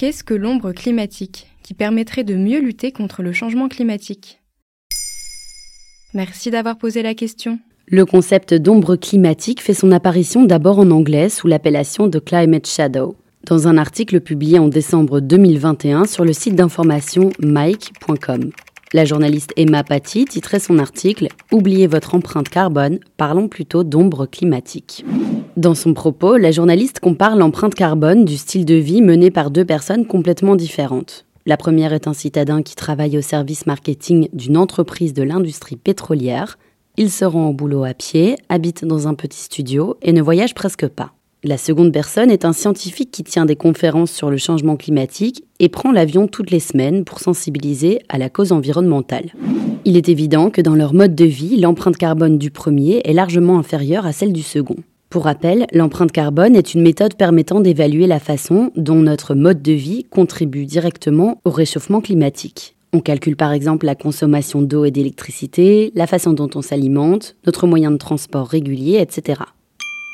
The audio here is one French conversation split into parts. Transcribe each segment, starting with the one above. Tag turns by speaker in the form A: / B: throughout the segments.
A: Qu'est-ce que l'ombre climatique qui permettrait de mieux lutter contre le changement climatique? Merci d'avoir posé la question.
B: Le concept d'ombre climatique fait son apparition d'abord en anglais sous l'appellation de Climate Shadow, dans un article publié en décembre 2021 sur le site d'information mike.com. La journaliste Emma Paty titrait son article Oubliez votre empreinte carbone, parlons plutôt d'ombre climatique. Dans son propos, la journaliste compare l'empreinte carbone du style de vie mené par deux personnes complètement différentes. La première est un citadin qui travaille au service marketing d'une entreprise de l'industrie pétrolière. Il se rend au boulot à pied, habite dans un petit studio et ne voyage presque pas. La seconde personne est un scientifique qui tient des conférences sur le changement climatique et prend l'avion toutes les semaines pour sensibiliser à la cause environnementale. Il est évident que dans leur mode de vie, l'empreinte carbone du premier est largement inférieure à celle du second. Pour rappel, l'empreinte carbone est une méthode permettant d'évaluer la façon dont notre mode de vie contribue directement au réchauffement climatique. On calcule par exemple la consommation d'eau et d'électricité, la façon dont on s'alimente, notre moyen de transport régulier, etc.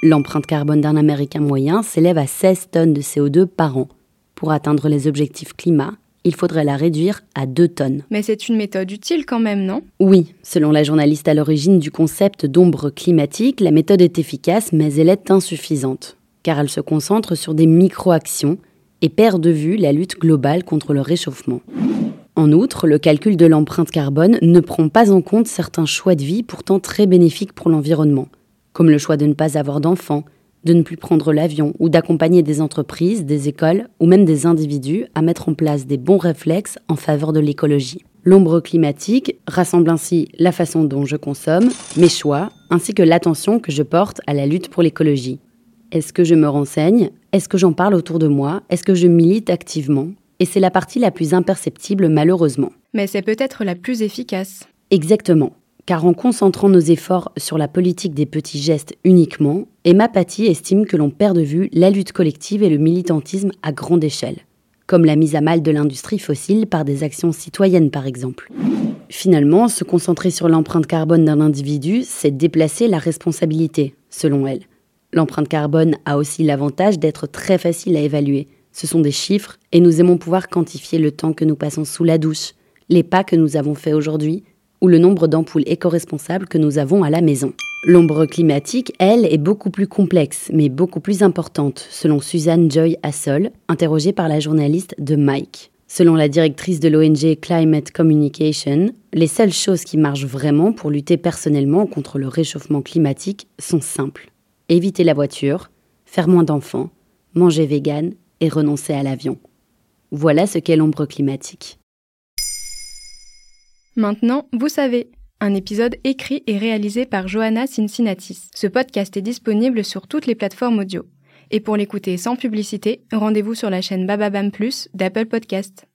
B: L'empreinte carbone d'un Américain moyen s'élève à 16 tonnes de CO2 par an. Pour atteindre les objectifs climat, il faudrait la réduire à 2 tonnes.
A: Mais c'est une méthode utile quand même, non?
B: Oui, selon la journaliste à l'origine du concept d'ombre climatique, la méthode est efficace, mais elle est insuffisante, car elle se concentre sur des micro-actions et perd de vue la lutte globale contre le réchauffement. En outre, le calcul de l'empreinte carbone ne prend pas en compte certains choix de vie pourtant très bénéfiques pour l'environnement comme le choix de ne pas avoir d'enfants, de ne plus prendre l'avion ou d'accompagner des entreprises, des écoles ou même des individus à mettre en place des bons réflexes en faveur de l'écologie. L'ombre climatique rassemble ainsi la façon dont je consomme, mes choix, ainsi que l'attention que je porte à la lutte pour l'écologie. Est-ce que je me renseigne? Est-ce que j'en parle autour de moi? Est-ce que je milite activement? Et c'est la partie la plus imperceptible malheureusement.
A: Mais c'est peut-être la plus efficace.
B: Exactement car en concentrant nos efforts sur la politique des petits gestes uniquement, Emma Paty estime que l'on perd de vue la lutte collective et le militantisme à grande échelle, comme la mise à mal de l'industrie fossile par des actions citoyennes par exemple. Finalement, se concentrer sur l'empreinte carbone d'un individu, c'est déplacer la responsabilité, selon elle. L'empreinte carbone a aussi l'avantage d'être très facile à évaluer. Ce sont des chiffres et nous aimons pouvoir quantifier le temps que nous passons sous la douche, les pas que nous avons faits aujourd'hui, ou le nombre d'ampoules éco-responsables que nous avons à la maison. L'ombre climatique, elle, est beaucoup plus complexe, mais beaucoup plus importante, selon Suzanne Joy Assol, interrogée par la journaliste de Mike. Selon la directrice de l'ONG Climate Communication, les seules choses qui marchent vraiment pour lutter personnellement contre le réchauffement climatique sont simples. Éviter la voiture, faire moins d'enfants, manger vegan et renoncer à l'avion. Voilà ce qu'est l'ombre climatique.
A: Maintenant, vous savez, un épisode écrit et réalisé par Johanna Cincinnatis. Ce podcast est disponible sur toutes les plateformes audio. Et pour l'écouter sans publicité, rendez-vous sur la chaîne Bababam Plus d'Apple Podcast.